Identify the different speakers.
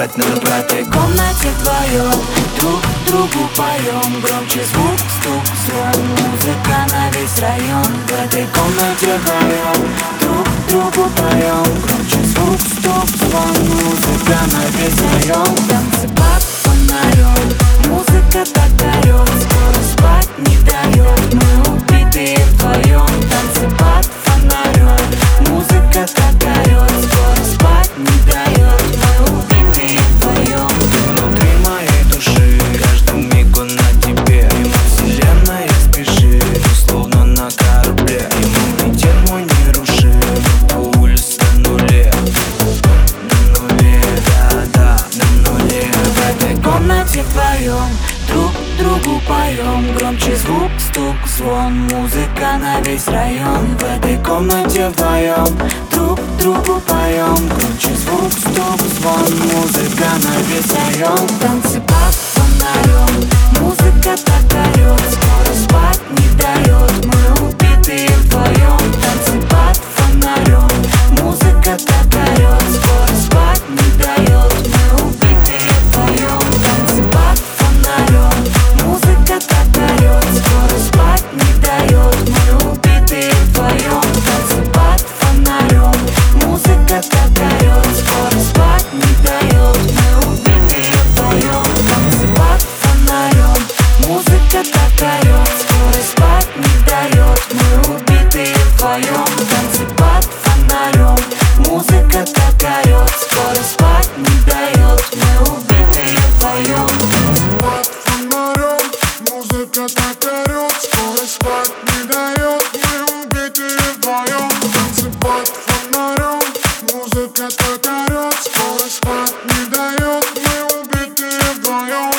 Speaker 1: брать, надо брать.
Speaker 2: В комнате вдвоем друг другу поем Громче звук, стук, звон. Музыка на весь район. В этой комнате вдвоем друг другу поем Громче звук, стук, звон. Музыка на весь район. Танцы под фонарем Музыка так дарет Скоро спать не дает Мы убитые вдвоем Танцы под фонарем Музыка так орет Скоро спать не дает громче звук, стук, звон. Музыка на весь район. В этой комнате вдвоем Друг другу поем. Громче звук, стук, звон. Музыка на весь район. Танцуем. дает, скорость спать не дает Мы убитые вдвоем, танцы под фонарем Музыка так орет, скорость спать не дает Мы убитые вдвоем, танцы под фонарем Музыка так орет, скорость спать не дает Мы убитые вдвоем, танцы под фонарем Музыка так орет, скорость спать не дает Мы убитые вдвоем